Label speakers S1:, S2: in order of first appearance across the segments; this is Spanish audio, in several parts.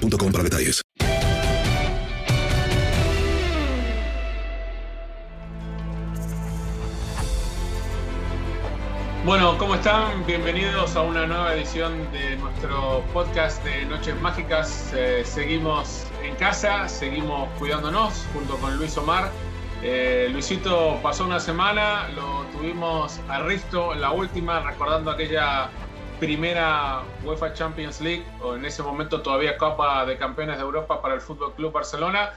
S1: para detalles.
S2: Bueno, ¿cómo están? Bienvenidos a una nueva edición de nuestro podcast de Noches Mágicas. Eh, seguimos en casa, seguimos cuidándonos junto con Luis Omar. Eh, Luisito pasó una semana, lo tuvimos a Risto, la última, recordando aquella primera UEFA Champions League, o en ese momento todavía Copa de Campeones de Europa para el Fútbol Club Barcelona.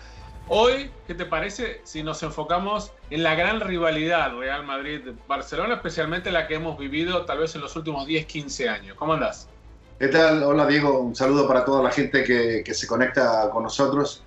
S2: Hoy, ¿qué te parece si nos enfocamos en la gran rivalidad Real Madrid-Barcelona, especialmente la que hemos vivido tal vez en los últimos 10, 15 años? ¿Cómo andás?
S3: ¿Qué tal? Hola Diego, un saludo para toda la gente que, se conecta con nosotros.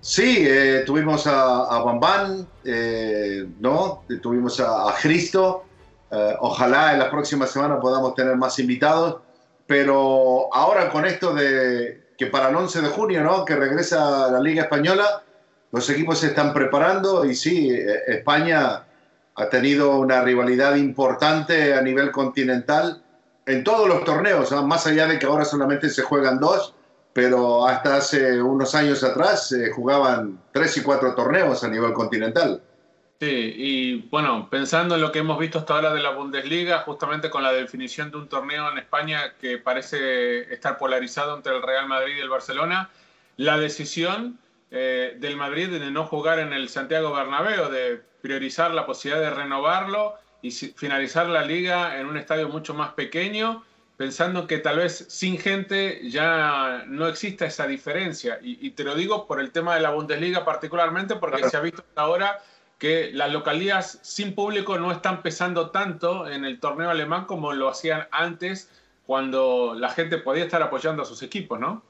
S3: Sí, eh, tuvimos a, a Bambán, eh, ¿no? Tuvimos a Cristo. Eh, ojalá en la próxima semana podamos tener más invitados. Pero ahora con esto de que para el 11 de junio, ¿no? Que regresa la Liga Española, los equipos se están preparando y sí, eh, España ha tenido una rivalidad importante a nivel continental en todos los torneos, ¿no? más allá de que ahora solamente se juegan dos, pero hasta hace unos años atrás se jugaban tres y cuatro torneos a nivel continental.
S2: Sí, y bueno, pensando en lo que hemos visto hasta ahora de la Bundesliga, justamente con la definición de un torneo en España que parece estar polarizado entre el Real Madrid y el Barcelona, la decisión eh, del Madrid de no jugar en el Santiago Bernabéu, de priorizar la posibilidad de renovarlo y finalizar la liga en un estadio mucho más pequeño, pensando que tal vez sin gente ya no exista esa diferencia. Y, y te lo digo por el tema de la Bundesliga particularmente, porque se ha visto hasta ahora que las localidades sin público no están pesando tanto en el torneo alemán como lo hacían antes, cuando la gente podía estar apoyando a sus equipos, ¿no?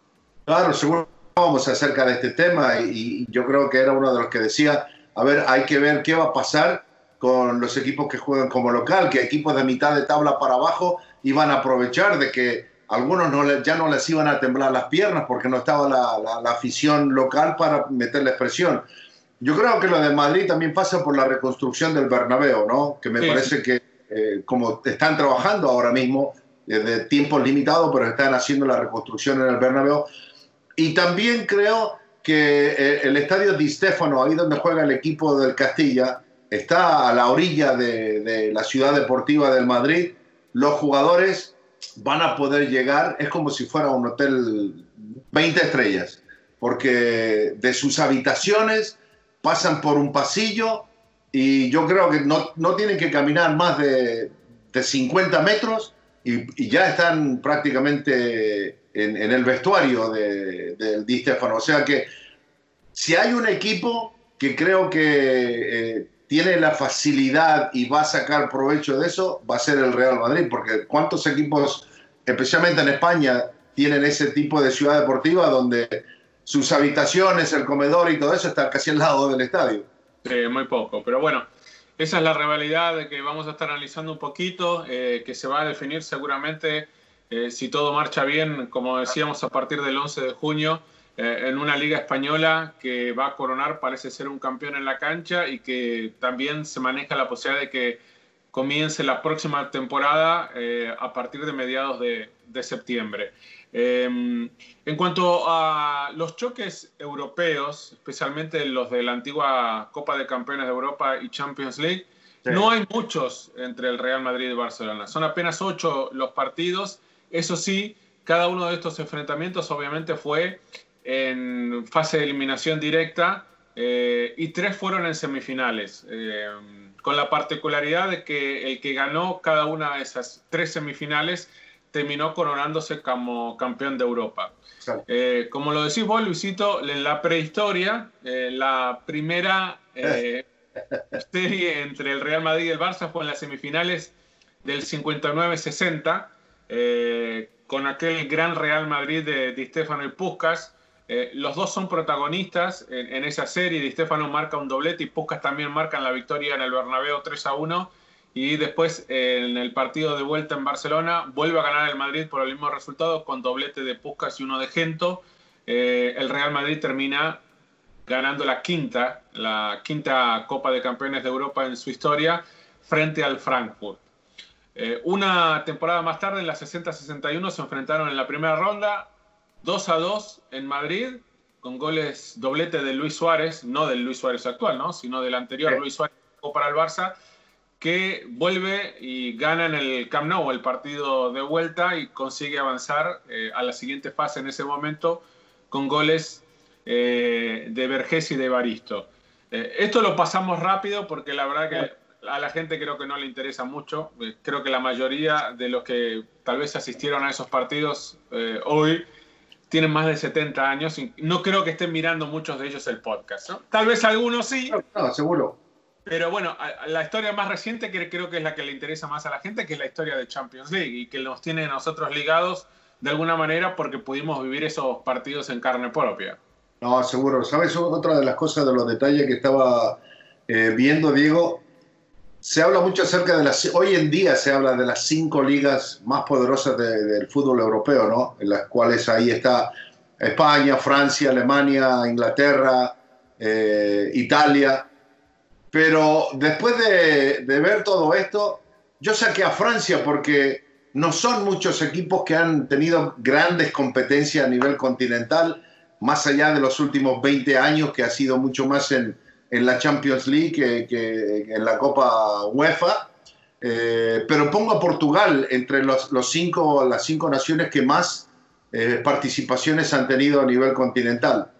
S3: Claro, seguro vamos acerca de este tema y, yo creo que era uno de los que decía, a ver, hay que ver qué va a pasar con los equipos que juegan como local, que equipos de mitad de tabla para abajo iban a aprovechar de que algunos no ya no les iban a temblar las piernas porque no estaba la, la, la afición local para meterles presión. Yo creo que lo de Madrid también pasa por la reconstrucción del Bernabéu, ¿no? Que me
S2: Sí.
S3: parece que eh, como están trabajando ahora mismo, desde tiempos limitados, pero están haciendo la reconstrucción en el Bernabéu. Y también creo que eh, el estadio Di Stefano, ahí donde juega el equipo del Castilla, está a la orilla de, de la ciudad deportiva del Madrid. Los jugadores van a poder llegar, es como si fuera un hotel 20 estrellas, porque de sus habitaciones pasan por un pasillo y yo creo que no, no tienen que caminar más de, de 50 metros y, ya están prácticamente en, el vestuario del de, Di Stefano. O sea que si hay un equipo que creo que eh, tiene la facilidad y va a sacar provecho de eso, va a ser el Real Madrid, porque ¿cuántos equipos, especialmente en España, tienen ese tipo de ciudad deportiva donde sus habitaciones, el comedor y todo eso está casi al lado del estadio?
S2: Muy poco, pero bueno, esa es la rivalidad que vamos a estar analizando un poquito, eh, que se va a definir seguramente eh, si todo marcha bien, como decíamos, a partir del 11 de junio, eh, en una liga española que va a coronar, parece ser un campeón en la cancha y que también se maneja la posibilidad de que comience la próxima temporada a partir de mediados de septiembre. En cuanto a los choques europeos, especialmente los de la antigua Copa de Campeones de Europa y Champions League, no hay muchos entre el Real Madrid y Barcelona. Son apenas ocho los partidos eso sí, cada uno de estos enfrentamientos obviamente fue en fase de eliminación directa eh, y tres fueron en semifinales, eh, con la particularidad de que el que ganó cada una de esas tres semifinales terminó coronándose como campeón de Europa. Eh, como lo decís vos, Luisito, en la prehistoria, la primera serie entre el Real Madrid y el Barça fue en las semifinales del 59-60 eh, con aquel gran Real Madrid de Di Stefano y Puskas. Eh, los dos son protagonistas en, esa serie. Di Stefano marca un doblete y Puskas también marca la victoria en el Bernabéu 3 a 1. Y después en el partido de vuelta en Barcelona vuelve a ganar el Madrid por el mismo resultado con doblete de Puskas y uno de Gento. Eh, el Real Madrid termina ganando la quinta, la quinta Copa de Campeones de Europa en su historia frente al Frankfurt. Eh, una temporada más tarde, en la 60-61, se enfrentaron en la primera ronda 2 a 2 en Madrid, con goles doblete de Luis Suárez, no del Luis Suárez actual, ¿no? sino del anterior Luis Suárez para el Barça, que vuelve y gana en el Camp Nou el partido de vuelta y consigue avanzar eh, a la siguiente fase en ese momento con goles eh, de Vergés y de Baristo. esto lo pasamos rápido porque la verdad que a la gente creo que no le interesa mucho. Eh, creo que la mayoría de los que tal vez asistieron a esos partidos eh, hoy tienen más de 70 años y no creo que estén mirando muchos de ellos el podcast. Tal vez algunos sí.
S3: No, seguro.
S2: Pero bueno, la historia más reciente que creo que es la que le interesa más a la gente, que es la historia de Champions League y que nos tiene a nosotros ligados de alguna manera porque pudimos vivir esos partidos en carne propia.
S3: No, seguro. ¿Sabes? Otra de las cosas de los detalles que estaba eh, viendo, Diego, se habla mucho acerca de las, hoy en día se habla de las cinco ligas más poderosas del fútbol europeo, ¿no? En las cuales ahí está España, Francia, Alemania, Inglaterra, eh, Italia. Pero después de, ver todo esto, yo saqué a Francia porque no son muchos equipos que han tenido grandes competencias a nivel continental, más allá de los últimos 20 años, que ha sido mucho más en, en la Champions League que, en la Copa UEFA. Eh, pero pongo a Portugal entre los, cinco, las cinco naciones que más eh, participaciones han tenido a nivel continental.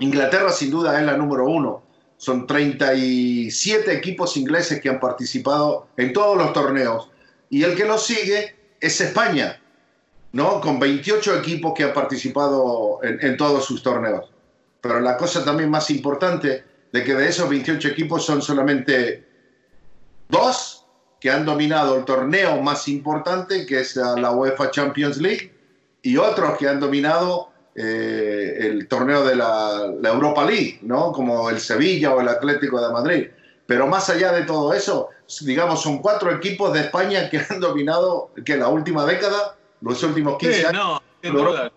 S3: Inglaterra sin duda es la número uno. Son 37 equipos ingleses que han participado en todos los torneos. Y el que lo sigue es España, ¿no? Con 28 equipos que han participado en, en todos sus torneos. Pero la cosa también más importante de que de esos 28 equipos son solamente dos que han dominado el torneo más importante, que es la UEFA Champions League, y otros que han dominado eh, el torneo de la, Europa League, ¿no? como el Sevilla o el Atlético de Madrid. Pero más allá de todo eso, digamos, son cuatro equipos de España que han dominado, que la última década, los últimos 15 años.
S2: No,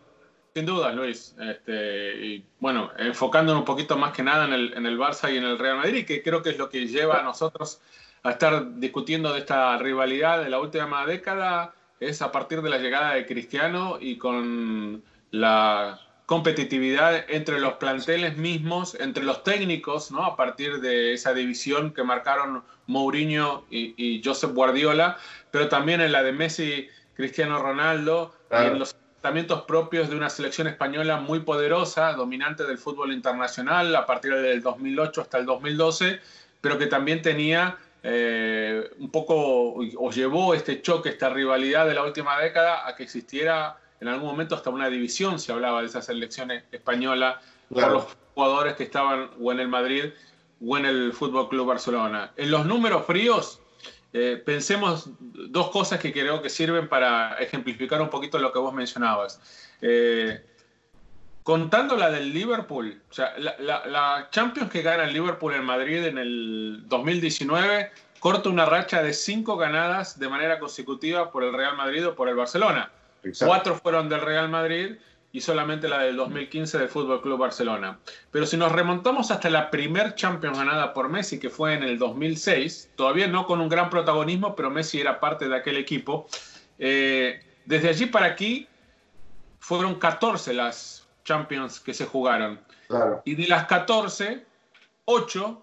S2: sin duda, Luis. Este, y bueno, enfocándonos un poquito más que nada en el, en el Barça y en el Real Madrid, que creo que es lo que lleva a nosotros a estar discutiendo de esta rivalidad de la última década, es a partir de la llegada de Cristiano y con la competitividad entre los planteles mismos, entre los técnicos, ¿no? a partir de esa división que marcaron Mourinho y, y Josep Guardiola, pero también en la de Messi, Cristiano Ronaldo, y en los propios de una selección española muy poderosa, dominante del fútbol internacional a partir del 2008 hasta el 2012, pero que también tenía eh, un poco os llevó este choque, esta rivalidad de la última década a que existiera en algún momento hasta una división, se hablaba de esa selección española por los jugadores que estaban o en el Madrid o en el Fútbol Club Barcelona. En los números fríos, eh, pensemos dos cosas que creo que sirven para ejemplificar un poquito lo que vos mencionabas. Eh, contando la del Liverpool, o sea, la, la, Champions que gana el Liverpool en Madrid en el 2019 corta una racha de cinco ganadas de manera consecutiva por el Real Madrid o por el Barcelona. Cuatro fueron del Real Madrid y solamente la del 2015 del Fútbol Club Barcelona. Pero si nos remontamos hasta la primer Champions ganada por Messi, que fue en el 2006, todavía no con un gran protagonismo, pero Messi era parte de aquel equipo. Eh, desde allí para aquí fueron 14 las Champions que se jugaron. Y de las 14, 8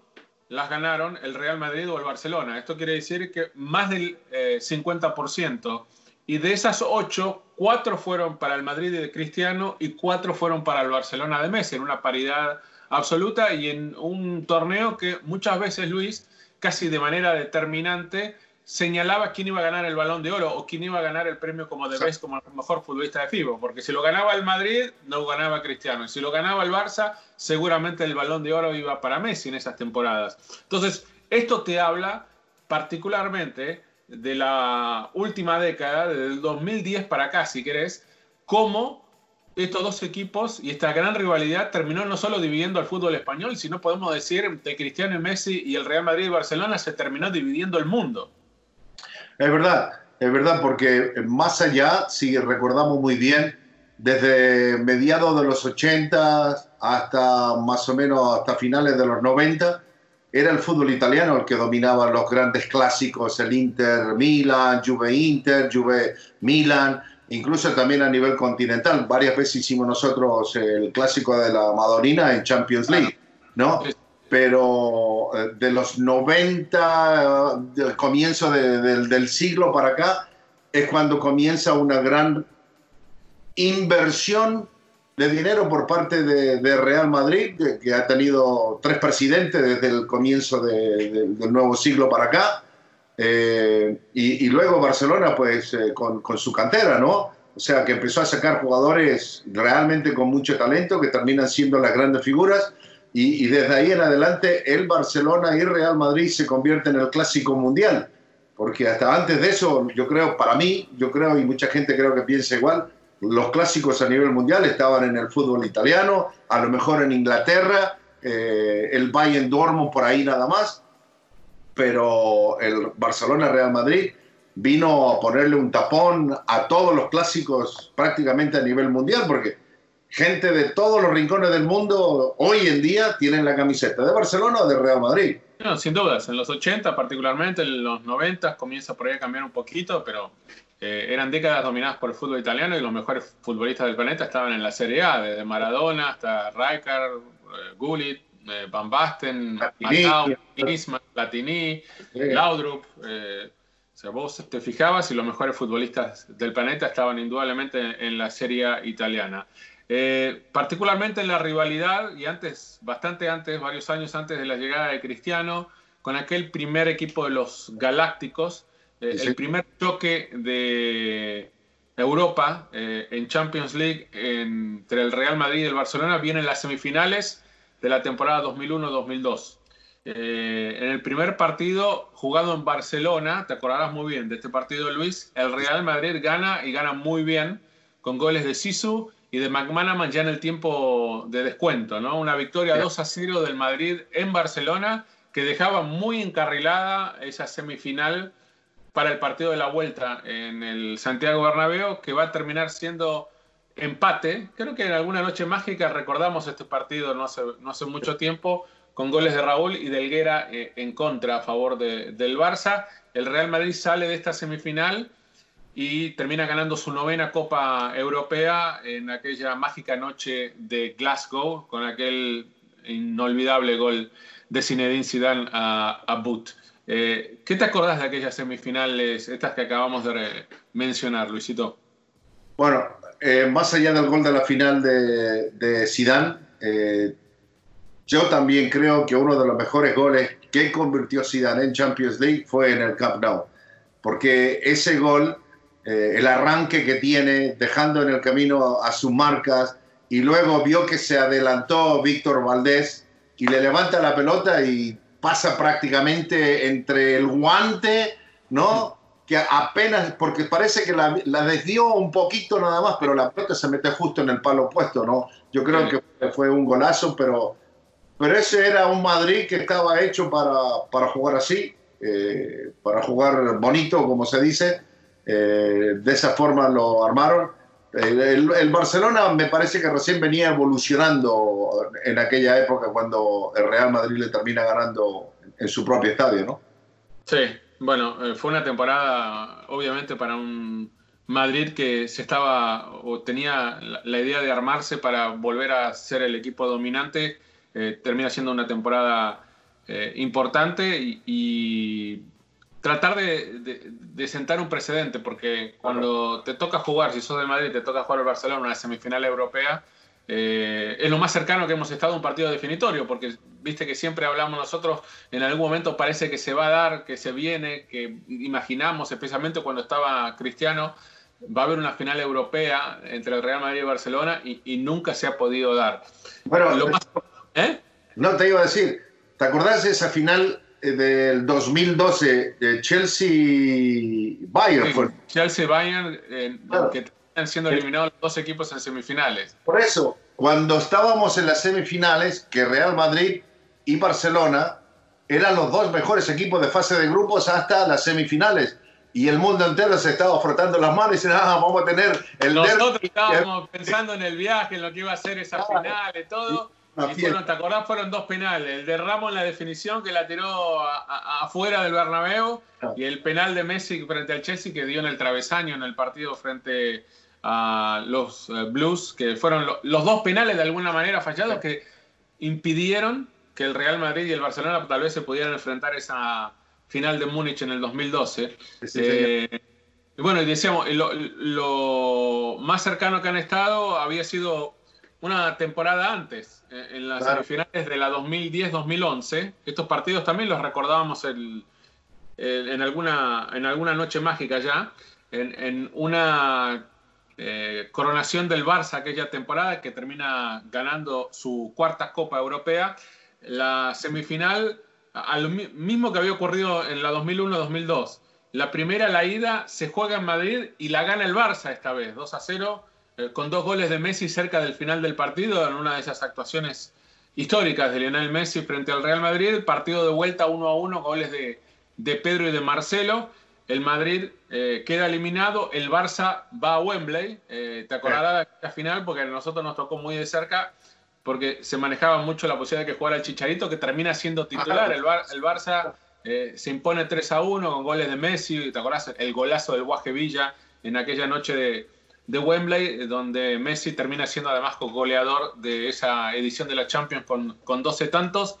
S2: las ganaron el Real Madrid o el Barcelona. Esto quiere decir que más del 50%. Eh, y de esas 8, 4 fueron para el Madrid de Cristiano y 4 fueron para el Barcelona de Messi, en una paridad absoluta y en un torneo que muchas veces, Luis, casi de manera determinante, señalaba quién iba a ganar el balón de oro o quién iba a ganar el premio como de Best como el mejor futbolista de FIBO, porque si lo ganaba el Madrid, no ganaba Cristiano, y si lo ganaba el Barça, seguramente el balón de oro iba para Messi en esas temporadas. Entonces, esto te habla particularmente de la última década, desde el 2010 para acá, si querés, cómo estos dos equipos y esta gran rivalidad terminó no solo dividiendo al fútbol español, sino podemos decir de Cristiano y Messi y el Real Madrid y Barcelona se terminó dividiendo el mundo.
S3: Es verdad, es verdad, porque más allá, si recordamos muy bien, desde mediados de los 80 hasta más o menos hasta finales de los 90, era el fútbol italiano el que dominaba los grandes clásicos, el Inter Milan, Juve Inter, Juve Milan, incluso también a nivel continental. Varias veces hicimos nosotros el clásico de la Madonina en Champions League, ¿no? pero eh, de los 90, del comienzo del siglo para acá, es cuando comienza una gran inversión de dinero por parte de, Real Madrid, que, ha tenido tres presidentes desde el comienzo del nuevo siglo para acá, eh, y, luego Barcelona, pues eh, con, su cantera, ¿no? O sea, que empezó a sacar jugadores realmente con mucho talento, que terminan siendo las grandes figuras y, desde ahí en adelante el Barcelona y Real Madrid se convierten en el clásico mundial. Porque hasta antes de eso, yo creo, para mí, yo creo, y mucha gente creo que piensa igual, los clásicos a nivel mundial estaban en el fútbol italiano, a lo mejor en Inglaterra, eh, el Bayern Dortmund por ahí nada más, pero el Barcelona-Real Madrid vino a ponerle un tapón a todos los clásicos prácticamente a nivel mundial, porque gente de todos los rincones del mundo hoy en día tienen la camiseta de Barcelona o de Real Madrid.
S2: No, sin dudas, en los 80 particularmente, en los 90 comienza por ahí a cambiar un poquito, pero eh, eran décadas dominadas por el fútbol italiano y los mejores futbolistas del planeta estaban en la Serie A, desde Maradona hasta Rijkaard, eh, Gullit, eh, Van Basten, Matthau, Platini, Laudrup. o sea, vos te fijabas y los mejores futbolistas del planeta estaban indudablemente en la Serie A italiana. Eh, particularmente en la rivalidad, y antes, bastante antes, varios años antes de la llegada de Cristiano, con aquel primer equipo de los Galácticos, eh, el primer choque de Europa eh, en Champions League entre el Real Madrid y el Barcelona viene en las semifinales de la temporada 2001-2002. en el primer partido jugado en Barcelona, te acordarás muy bien de este partido, Luis, el Real Madrid gana y gana muy bien con goles de Sisu y de McManaman ya en el tiempo de descuento, ¿no? Una victoria 2 a 0 del Madrid en Barcelona que dejaba muy encarrilada esa semifinal para el partido de la vuelta en el Santiago Bernabéu, que va a terminar siendo empate. Creo que en alguna noche mágica recordamos este partido no hace, no hace mucho tiempo, con goles de Raúl y de eh, en contra a favor del Barça. El Real Madrid sale de esta semifinal y termina ganando su novena Copa Europea en aquella mágica noche de Glasgow con aquel inolvidable gol de Zinedine Zidane a, a. Eh, ¿Qué te acordás de aquellas semifinales, estas que acabamos de mencionar, Luisito?
S3: Bueno, eh, más allá del gol de la final de, de Zidane, eh, yo también creo que uno de los mejores goles que convirtió Zidane en Champions League fue en el Camp Nou, porque ese gol, eh, el arranque que tiene, dejando en el camino a, a sus marcas, y luego vio que se adelantó Víctor Valdés y le levanta la pelota y pasa prácticamente entre el guante, ¿no? Que apenas, porque parece que la, la desvió un poquito nada más, pero la pelota se mete justo en el palo opuesto, ¿no? Yo creo que fue un golazo, pero, pero ese era un Madrid que estaba hecho para, para jugar así, eh, para jugar bonito, como se dice. Eh, de esa forma lo armaron. El, el, el, Barcelona me parece que recién venía evolucionando en aquella época cuando el Real Madrid le termina ganando en su propio estadio, ¿no?
S2: Sí, bueno, eh, fue una temporada obviamente para un Madrid que se estaba o tenía la, idea de armarse para volver a ser el equipo dominante. Eh, termina siendo una temporada eh, importante y tratar de, de, de, sentar un precedente, porque cuando te toca jugar, si sos de Madrid, te toca jugar el Barcelona en una semifinal europea, eh, es lo más cercano que hemos estado a un partido definitorio, porque viste que siempre hablamos nosotros, en algún momento parece que se va a dar, que se viene, que imaginamos, especialmente cuando estaba Cristiano, va a haber una final europea entre el Real Madrid y Barcelona y, y nunca se ha podido dar.
S3: Bueno, lo más, ¿eh? no te iba a decir, ¿te acordás de esa final del 2012 de Chelsea-Bayern.
S2: Sí, Chelsea-Bayern, eh, claro. que están siendo eliminados los dos equipos en semifinales.
S3: Por eso, cuando estábamos en las semifinales, que Real Madrid y Barcelona eran los dos mejores equipos de fase de grupos hasta las semifinales. Y el mundo entero se estaba frotando las manos y diciendo, ah, vamos a tener el
S2: Nosotros derby. estábamos pensando en el viaje, en lo que iba a ser esa ah, final y todo. Y bueno, ¿te acordás? Fueron dos penales. El de Ramos en la definición que la tiró afuera del Bernabéu ah. y el penal de Messi frente al Chelsea que dio en el travesaño en el partido frente a los uh, Blues, que fueron lo, los dos penales de alguna manera fallados que impidieron que el Real Madrid y el Barcelona tal vez se pudieran enfrentar esa final de Múnich en el 2012. Sí, eh, y bueno, y decíamos, lo, lo más cercano que han estado había sido una temporada antes, eh, en las claro. semifinales de la 2010-2011. Estos partidos también los recordábamos el, el, en, alguna, en alguna noche mágica ya, en, en una eh, coronación del Barça aquella temporada que termina ganando su cuarta Copa Europea. La semifinal, al mismo que había ocurrido en la 2001-2002. La primera, la ida, se juega en Madrid y la gana el Barça esta vez, 2 a 0 eh, con dos goles de Messi cerca del final del partido, en una de esas actuaciones históricas de Lionel Messi frente al Real Madrid. Partido de vuelta 1 a 1, goles de, de Pedro y de Marcelo. El Madrid eh, queda eliminado, el Barça va a Wembley. Eh, te acordarás de la final porque a nosotros nos tocó muy de cerca porque se manejaba mucho la posibilidad de que jugara el Chicharito, que termina siendo titular. El, Bar el Barça eh, se impone 3 a 1 con goles de Messi. ¿Te acordás? El golazo del Guaje Villa en aquella noche de, de Wembley, donde Messi termina siendo además goleador de esa edición de la Champions con, con 12 tantos.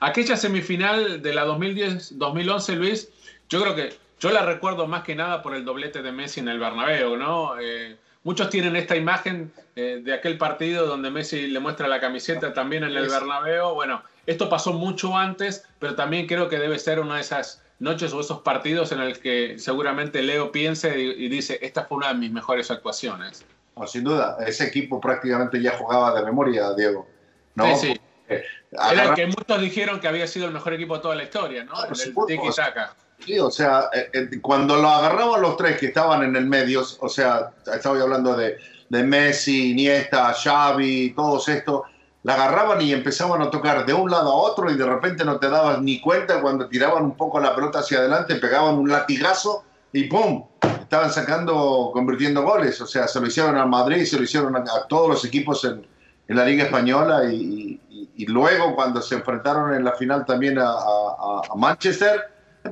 S2: Aquella semifinal de la 2010-2011, Luis, yo creo que yo la recuerdo más que nada por el doblete de Messi en el Bernabéu, ¿no? Eh, muchos tienen esta imagen eh, de aquel partido donde Messi le muestra la camiseta también en el Bernabéu. Bueno, esto pasó mucho antes, pero también creo que debe ser una de esas noches o esos partidos en el que seguramente Leo piense y, y dice, esta fue una de mis mejores actuaciones.
S3: No, sin duda, ese equipo prácticamente ya jugaba de memoria, Diego. ¿no?
S2: Sí, sí. Eh, Era el que muchos dijeron que había sido el mejor equipo de toda la historia, ¿no?
S3: Ah,
S2: el tiki -taka.
S3: Sí, o sea, eh, eh, cuando lo agarraban los tres que estaban en el medio, o sea, estaba hablando de, de Messi, Iniesta, Xavi, todos estos, la agarraban y empezaban a tocar de un lado a otro y de repente no te dabas ni cuenta cuando tiraban un poco la pelota hacia adelante, pegaban un latigazo y ¡pum! Estaban sacando, convirtiendo goles. O sea, se lo hicieron a Madrid, se lo hicieron a, todos los equipos en, en la Liga Española y, luego cuando se enfrentaron en la final también a, a Manchester,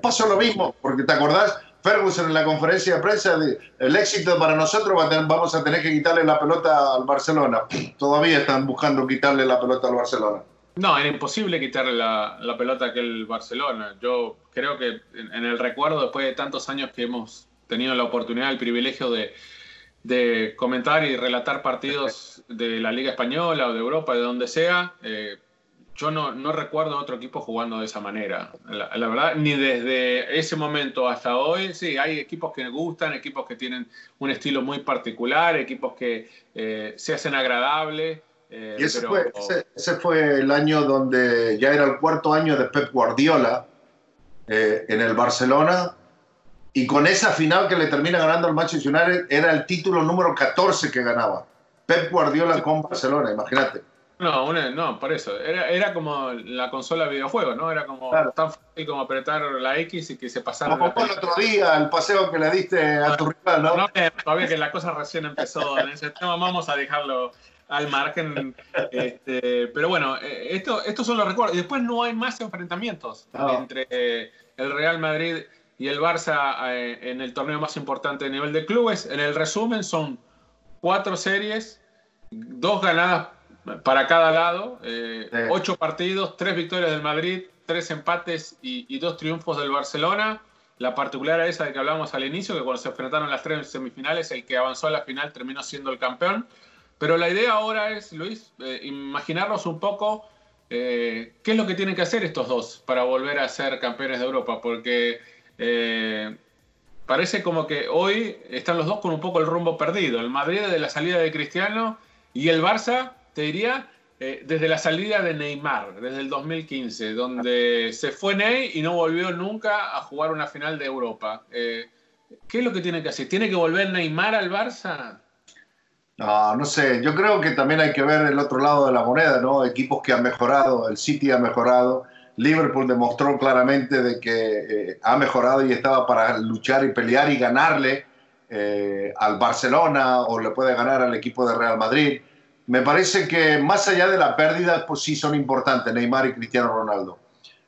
S3: pasó lo mismo, porque te acordás, Ferguson en la conferencia de prensa, el éxito para nosotros va a tener, vamos a tener que quitarle la pelota al Barcelona. Todavía están buscando quitarle la pelota al Barcelona.
S2: No, era imposible quitarle la, la pelota a aquel Barcelona. Yo creo que en, en, el recuerdo, después de tantos años que hemos tenido la oportunidad, el privilegio de, de comentar y relatar partidos de la Liga Española o de Europa, de donde sea, eh, yo no, no recuerdo otro equipo jugando de esa manera. La, la, verdad, ni desde ese momento hasta hoy, sí, hay equipos que me gustan, equipos que tienen un estilo muy particular, equipos que eh, se hacen agradables. Eh,
S3: y ese,
S2: pero-
S3: fue, ese, ese fue el año donde ya era el cuarto año de Pep Guardiola eh, en el Barcelona. Y con esa final que le termina ganando al Manchester United, era el título número 14 que ganaba. Pep Guardiola con Barcelona, imagínate.
S2: No, una- no, por eso. Era, era como la consola de videojuegos, ¿no? Era como
S3: Claro.
S2: tan fácil como apretar la X y que se pasara.
S3: Como el otro día, el paseo que le diste a tu rival, ¿no?
S2: No, eh, todavía que la cosa recién empezó en ese tema, vamos a dejarlo al margen. este, pero bueno, eh, esto, estos son los recuerdos. Y después no hay más enfrentamientos
S3: No.
S2: entre el Real Madrid y el Barça eh, en el torneo más importante a nivel de clubes. En el resumen son cuatro series, dos ganadas para cada lado, eh,
S3: Sí.
S2: ocho partidos, tres victorias del Madrid, tres empates y, y dos triunfos del Barcelona. La particular es esa de que hablábamos al inicio, que cuando se enfrentaron las tres semifinales, el que avanzó a la final terminó siendo el campeón. Pero la idea ahora es, Luis, eh, imaginarnos un poco eh, qué es lo que tienen que hacer estos dos para volver a ser campeones de Europa, porque eh, parece como que hoy están los dos con un poco el rumbo perdido. El Madrid desde la salida de Cristiano y el Barça, te diría, eh, desde la salida de Neymar, desde el 2015, donde se fue Ney y no volvió nunca a jugar una final de Europa. Eh, ¿Qué es lo que tiene que hacer? ¿Tiene que volver Neymar al Barça?
S3: No, no sé, yo creo que también hay que ver el otro lado de la moneda, ¿no? Equipos que han mejorado, el City ha mejorado, Liverpool demostró claramente de que eh, ha mejorado y estaba para luchar y pelear y ganarle al Barcelona o le puede ganar al equipo de Real Madrid. Me parece que más allá de la pérdida, pues sí son importantes Neymar y Cristiano Ronaldo.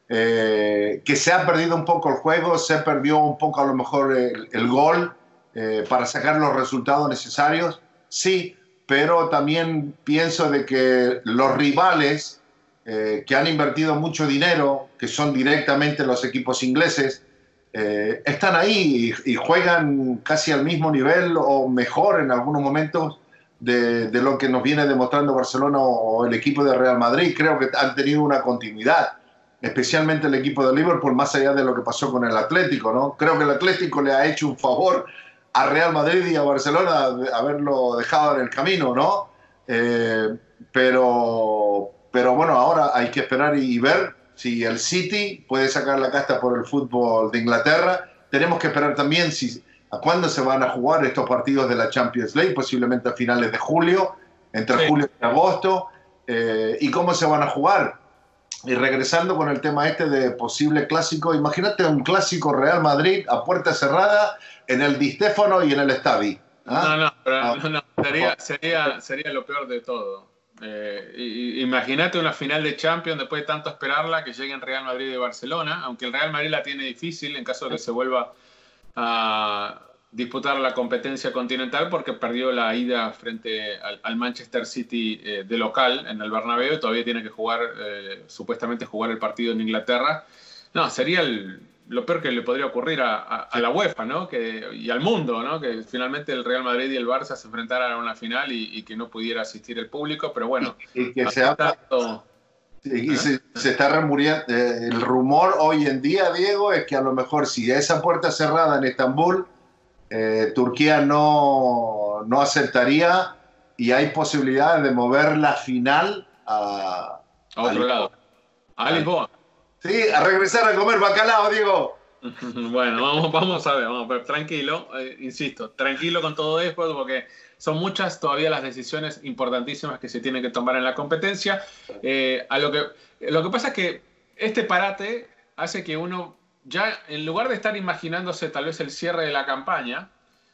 S3: Eh, que se ha perdido un poco el juego, se perdió un poco a lo mejor el, gol eh, para sacar los resultados necesarios, sí, pero también pienso de que los rivales eh, que han invertido mucho dinero, que son directamente los equipos ingleses, están ahí y juegan casi al mismo nivel o mejor en algunos momentos de, lo que nos viene demostrando Barcelona o, el equipo de Real Madrid. Creo que han tenido una continuidad especialmente el equipo de Liverpool, más allá de lo que pasó con el Atlético, ¿no? Creo que el Atlético le ha hecho un favor a Real Madrid y a Barcelona de haberlo dejado en el camino, ¿no? Eh, pero, pero bueno, ahora hay que esperar y ver si el City puede sacar la casta por el fútbol de Inglaterra. Tenemos que esperar también si, a cuándo se van a jugar estos partidos de la Champions League, posiblemente a finales de julio, entre
S2: Sí.
S3: julio y agosto, eh, y cómo se van a jugar. Y regresando con el tema este de posible clásico, imagínate un clásico Real Madrid a puerta cerrada en el Di Stéfano y en el Estadio. ¿ah?
S2: No, no, pero
S3: Ah.
S2: no, no, sería, sería, sería lo peor de todo. Eh, Imagínate una final de Champions después de tanto esperarla que lleguen Real Madrid y Barcelona, aunque el Real Madrid la tiene difícil en caso de que se vuelva a disputar la competencia continental porque perdió la ida frente al, al Manchester City eh, de local en el Bernabéu y todavía tiene que jugar, eh, supuestamente jugar el partido en Inglaterra. No, sería el- lo peor que le podría ocurrir a, a- a la UEFA, ¿no? Que, y al mundo, ¿no? Que finalmente el Real Madrid y el Barça se enfrentaran a una final y, y que no pudiera asistir el público, pero bueno.
S3: Y que se
S2: tanto-
S3: Y se, se está remuriendo. eh, el rumor hoy en día, Diego, es que a lo mejor si esa puerta cerrada en Estambul, eh, Turquía no, no aceptaría y hay posibilidades de mover la final a,
S2: a otro
S3: a
S2: lado. A Lisboa.
S3: Sí, a regresar a comer bacalao, Diego.
S2: Bueno, vamos, vamos a ver, vamos a ver, tranquilo, eh, insisto, tranquilo con todo esto porque son muchas todavía las decisiones importantísimas que se tienen que tomar en la competencia. Eh, a lo, que, lo que pasa es que este parate hace que uno ya, en lugar de estar imaginándose tal vez el cierre de la campaña,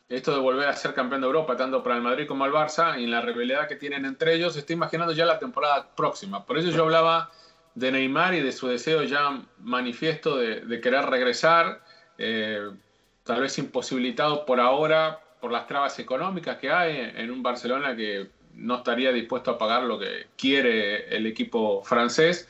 S2: esto de volver a ser campeón de Europa, tanto para el Madrid como el Barça, y la rivalidad que tienen entre ellos, está imaginando ya la temporada próxima. Por eso yo hablaba de Neymar y de su deseo ya manifiesto de, de querer regresar, eh, tal vez imposibilitado por ahora por las trabas económicas que hay en un Barcelona que no estaría dispuesto a pagar lo que quiere el equipo francés.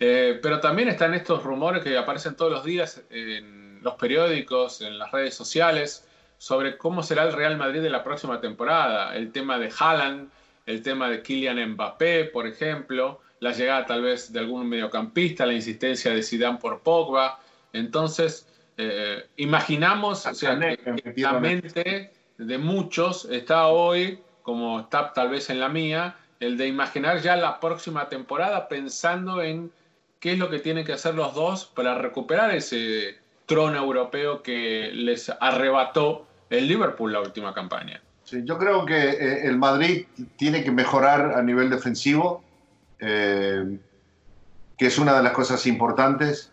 S2: Eh, pero también están estos rumores que aparecen todos los días en los periódicos, en las redes sociales, sobre cómo será el Real Madrid de la próxima temporada. El tema de Haaland, el tema de Kylian Mbappé, por ejemplo, la llegada tal vez de algún mediocampista, la insistencia de Zidane por Pogba. Entonces, eh, imaginamos, o sea, que la mente de muchos está hoy, como está tal vez en la mía, el de imaginar ya la próxima temporada pensando en qué es lo que tienen que hacer los dos para recuperar ese trono europeo que les arrebató el Liverpool la última campaña.
S3: Yo creo que eh, el Madrid tiene que mejorar a nivel defensivo, eh, que es una de las cosas importantes.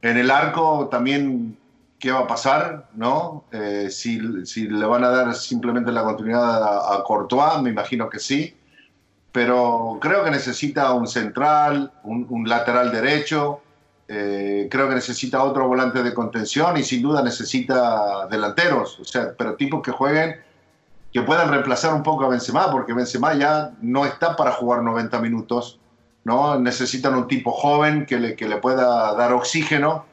S3: En el arco también, ¿qué va a pasar? ¿no? Eh, si, si, le van a dar simplemente la continuidad a, a, Courtois, me imagino que sí. Pero creo que necesita un central, un, un lateral derecho, eh, creo que necesita otro volante de contención y sin duda necesita delanteros, o sea, pero tipos que jueguen, que puedan reemplazar un poco a Benzema, porque Benzema ya no está para jugar 90 minutos, ¿no? Necesitan un tipo joven que le, que le pueda dar oxígeno.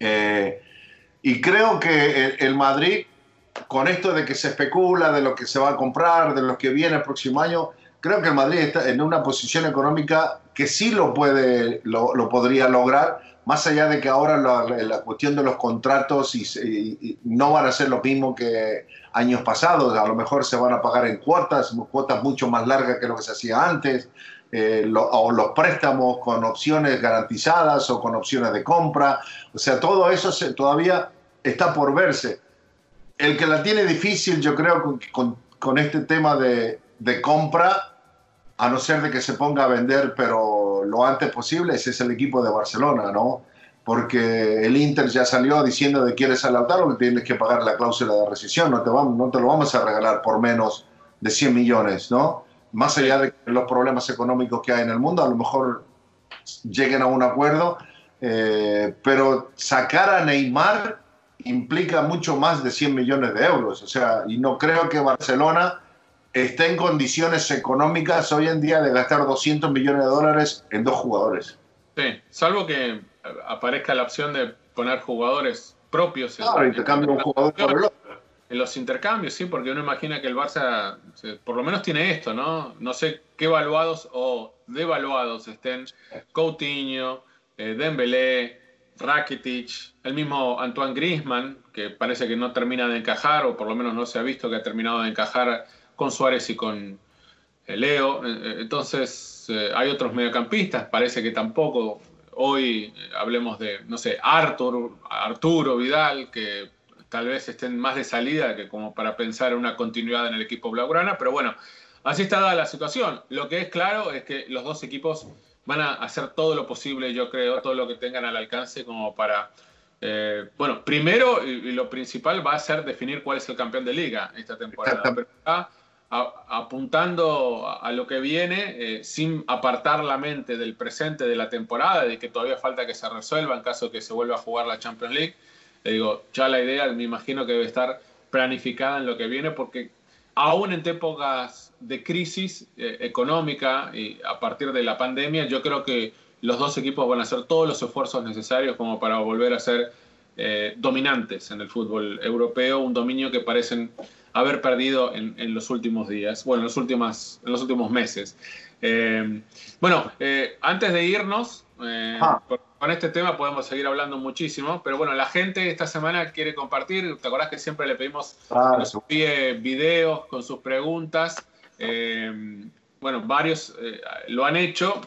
S3: Eh, y creo que el, el, Madrid, con esto de que se especula de lo que se va a comprar, de lo que viene el próximo año, creo que el Madrid está en una posición económica que sí lo, puede, lo, lo podría lograr, más allá de que ahora la, la cuestión de los contratos y, y, y no van a ser lo mismo que años pasados, a lo mejor se van a pagar en cuotas, cuotas mucho más largas que lo que se hacía antes, eh, lo, o los préstamos con opciones garantizadas o con opciones de compra, o sea, todo eso se, todavía está por verse. El que la tiene difícil, yo creo, con, con, con este tema de, de compra, a no ser de que se ponga a vender, pero lo antes posible, ese es el equipo de Barcelona, ¿no? Porque el Inter ya salió diciendo de quieres a Lautaro que tienes que pagar la cláusula de rescisión, no te, vamos, no te lo vamos a regalar por menos de 100 millones, ¿no? Más allá de los problemas económicos que hay en el mundo, a lo mejor lleguen a un acuerdo, eh, pero sacar a Neymar implica mucho más de 100 millones de euros, o sea, y no creo que Barcelona está en condiciones económicas hoy en día de gastar 200 millones de dólares en dos jugadores.
S2: Sí, salvo que aparezca la opción de poner jugadores propios.
S3: Claro, y te cambia un jugador por el otro.
S2: En los intercambios, sí, porque uno imagina que el Barça por lo menos tiene esto, ¿no? No sé qué evaluados o devaluados estén Coutinho, eh, Dembélé, Rakitic, el mismo Antoine Griezmann, que parece que no termina de encajar, o por lo menos no se ha visto que ha terminado de encajar con Suárez y con eh, Leo. Entonces, eh, hay otros mediocampistas, parece que tampoco. Hoy eh, hablemos de, no sé, Arthur, Arturo Vidal, que tal vez estén más de salida que como para pensar en una continuidad en el equipo blaugrana, pero bueno, así está dada la situación. Lo que es claro es que los dos equipos van a hacer todo lo posible, yo creo, todo lo que tengan al alcance como para eh, bueno, primero y, y, lo principal va a ser definir cuál es el campeón de liga esta temporada. Pero está a, apuntando a, a, lo que viene, eh, sin apartar la mente del presente de la temporada, de que todavía falta que se resuelva en caso de que se vuelva a jugar la Champions League. Le digo, ya la idea me imagino que debe estar planificada en lo que viene, porque aún en épocas de crisis eh, económica y a partir de la pandemia, yo creo que los dos equipos van a hacer todos los esfuerzos necesarios como para volver a ser eh, dominantes en el fútbol europeo, un dominio que parecen haber perdido en, en los últimos días, bueno, en los últimos, en los últimos meses. Eh, bueno, antes de irnos, ah. Con este tema podemos seguir hablando muchísimo, pero bueno, la gente esta semana quiere compartir, ¿te acordás que siempre le pedimos ah, que nos envíe videos con sus preguntas? bueno, varios lo han hecho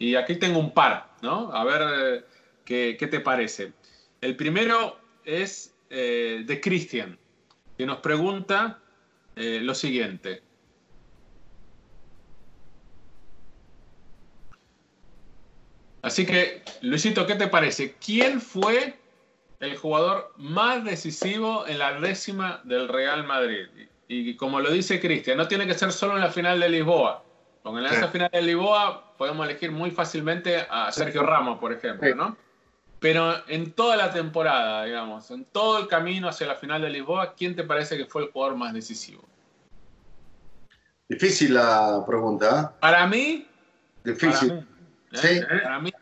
S2: y aquí tengo un par, ¿no? A ver eh, qué, qué, te parece. El primero es eh, de Cristian, que nos pregunta eh, lo siguiente. Así que, Luisito, ¿qué te parece? ¿Quién fue el jugador más decisivo en la décima del Real Madrid? Y, y como lo dice Cristian, no tiene que ser solo en la final de Lisboa. Con el esa final de Lisboa podemos elegir muy fácilmente a Sergio Ramos, por ejemplo, ¿no? Pero en toda la temporada, digamos, en todo el camino hacia la final de Lisboa, ¿quién te parece que fue el jugador más decisivo?
S3: Difícil la pregunta.
S2: ¿eh? Para mí.
S3: Difícil.
S2: Para mí. ¿Sí? para mí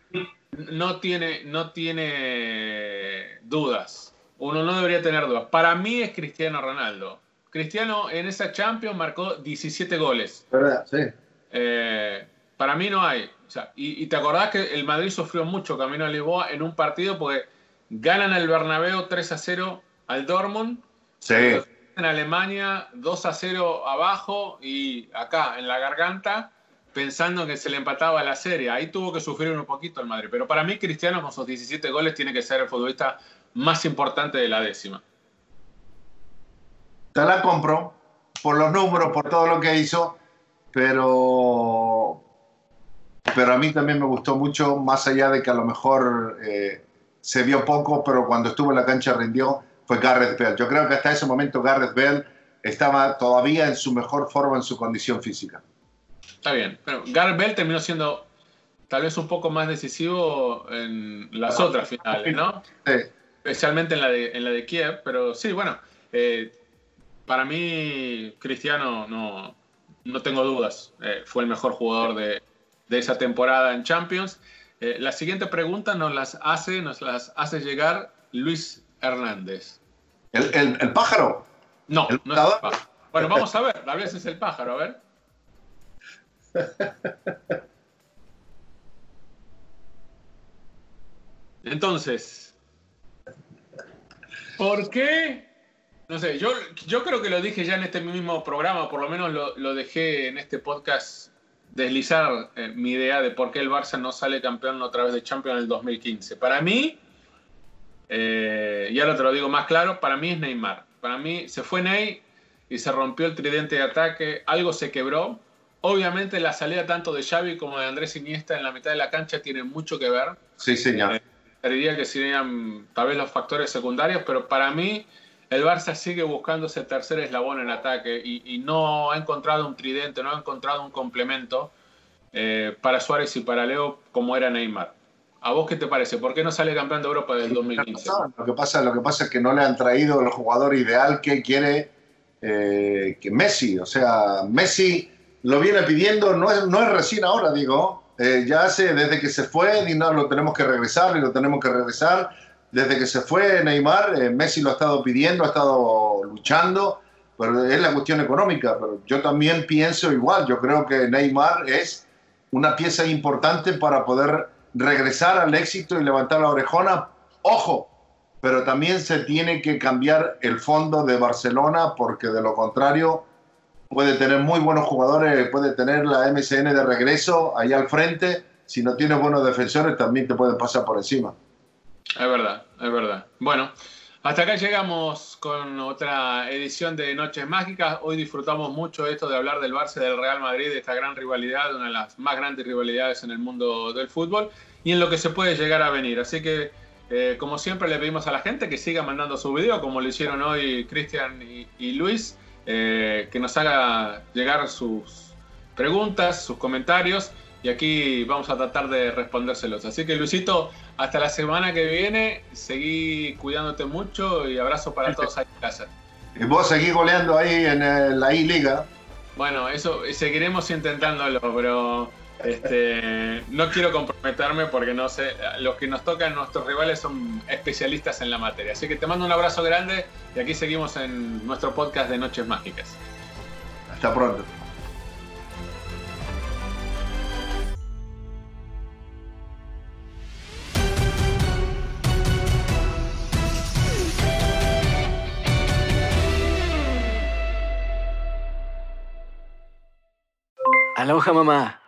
S2: no tiene, no tiene dudas. Uno no debería tener dudas. Para mí es Cristiano Ronaldo. Cristiano en esa Champions marcó 17 goles.
S3: ¿Verdad? Sí.
S2: Eh, para mí no hay. O sea, y, y, te acordás que el Madrid sufrió mucho camino a Lisboa en un partido porque ganan el Bernabéu 3 a 0 al Dortmund.
S3: Sí.
S2: En Alemania 2 a 0 abajo y acá en la garganta pensando que se le empataba la serie. Ahí tuvo que sufrir un poquito el Madrid. Pero para mí Cristiano con sus 17 goles tiene que ser el futbolista más importante de la décima.
S3: Te la compro por los números, por todo lo que hizo, pero pero a mí también me gustó mucho, más allá de que a lo mejor eh, se vio poco, pero cuando estuvo en la cancha rindió, fue Gareth Bale. Yo creo que hasta ese momento Gareth Bale estaba todavía en su mejor forma, en su condición física.
S2: Está bien, pero Gareth Bale terminó siendo tal vez un poco más decisivo en las otras finales, ¿no?
S3: Sí.
S2: Especialmente en la de, en la de Kiev, pero sí, bueno, eh, para mí Cristiano no, no tengo dudas, eh, fue el mejor jugador de, de esa temporada en Champions. Eh, la siguiente pregunta nos las hace, nos las hace llegar Luis Hernández.
S3: ¿El, el, el pájaro?
S2: No,
S3: ¿El
S2: no es el pájaro. Bueno, vamos a ver, ver si es el pájaro, a ver. Entonces, ¿por qué? No sé, yo, yo creo que lo dije ya en este mismo programa, por lo menos lo, dejé en este podcast deslizar eh, mi idea de por qué el Barça no sale campeón otra vez de Champions en el 2015. Para mí, eh, y ahora te lo digo más claro, para mí es Neymar. Para mí se fue Ney y se rompió el tridente de ataque, algo se quebró. Obviamente la salida tanto de Xavi como de Andrés Iniesta en la mitad de la cancha tiene mucho que ver.
S3: Sí, señor.
S2: Eh, diría que serían tal vez los factores secundarios, pero para mí el Barça sigue buscando ese tercer eslabón en ataque y, y, no ha encontrado un tridente, no ha encontrado un complemento eh, para Suárez y para Leo como era Neymar. ¿A vos qué te parece? ¿Por qué no sale campeón de Europa del 2015?
S3: Lo que pasa, lo que pasa es que no le han traído el jugador ideal que quiere eh, que Messi. O sea, Messi lo viene pidiendo, no es, no es recién ahora, digo. Eh, ya hace, desde que se fue, y no, lo tenemos que regresar y lo tenemos que regresar desde que se fue Neymar, eh, Messi lo ha estado pidiendo, ha estado luchando, pero es la cuestión económica. Pero yo también pienso igual, yo creo que Neymar es una pieza importante para poder regresar al éxito y levantar la orejona. Ojo, pero también se tiene que cambiar el fondo de Barcelona porque de lo contrario puede tener muy buenos jugadores, puede tener la MSN de regreso ahí al frente. Si no tienes buenos defensores, también te pueden pasar por encima.
S2: Es verdad, es verdad. Bueno, hasta acá llegamos con otra edición de Noches Mágicas. Hoy disfrutamos mucho esto de hablar del Barça del Real Madrid, de esta gran rivalidad, una de las más grandes rivalidades en el mundo del fútbol y en lo que se puede llegar a venir. Así que, eh, como siempre, le pedimos a la gente que siga mandando su video, como lo hicieron hoy Cristian y, Luis, eh, que nos haga llegar sus preguntas, sus comentarios y aquí vamos a tratar de respondérselos. Así que Luisito, hasta la semana que viene, seguí cuidándote mucho y abrazo para todos ahí en casa.
S3: Y vos seguís goleando ahí en el, la I-Liga.
S2: Bueno, eso seguiremos intentándolo, pero este, no quiero comprometerme porque no sé, los que nos tocan, nuestros rivales son especialistas en la materia. Así que te mando un abrazo grande y aquí seguimos en nuestro podcast de Noches Mágicas.
S3: Hasta pronto.
S4: Aloha mamá.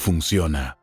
S5: funciona.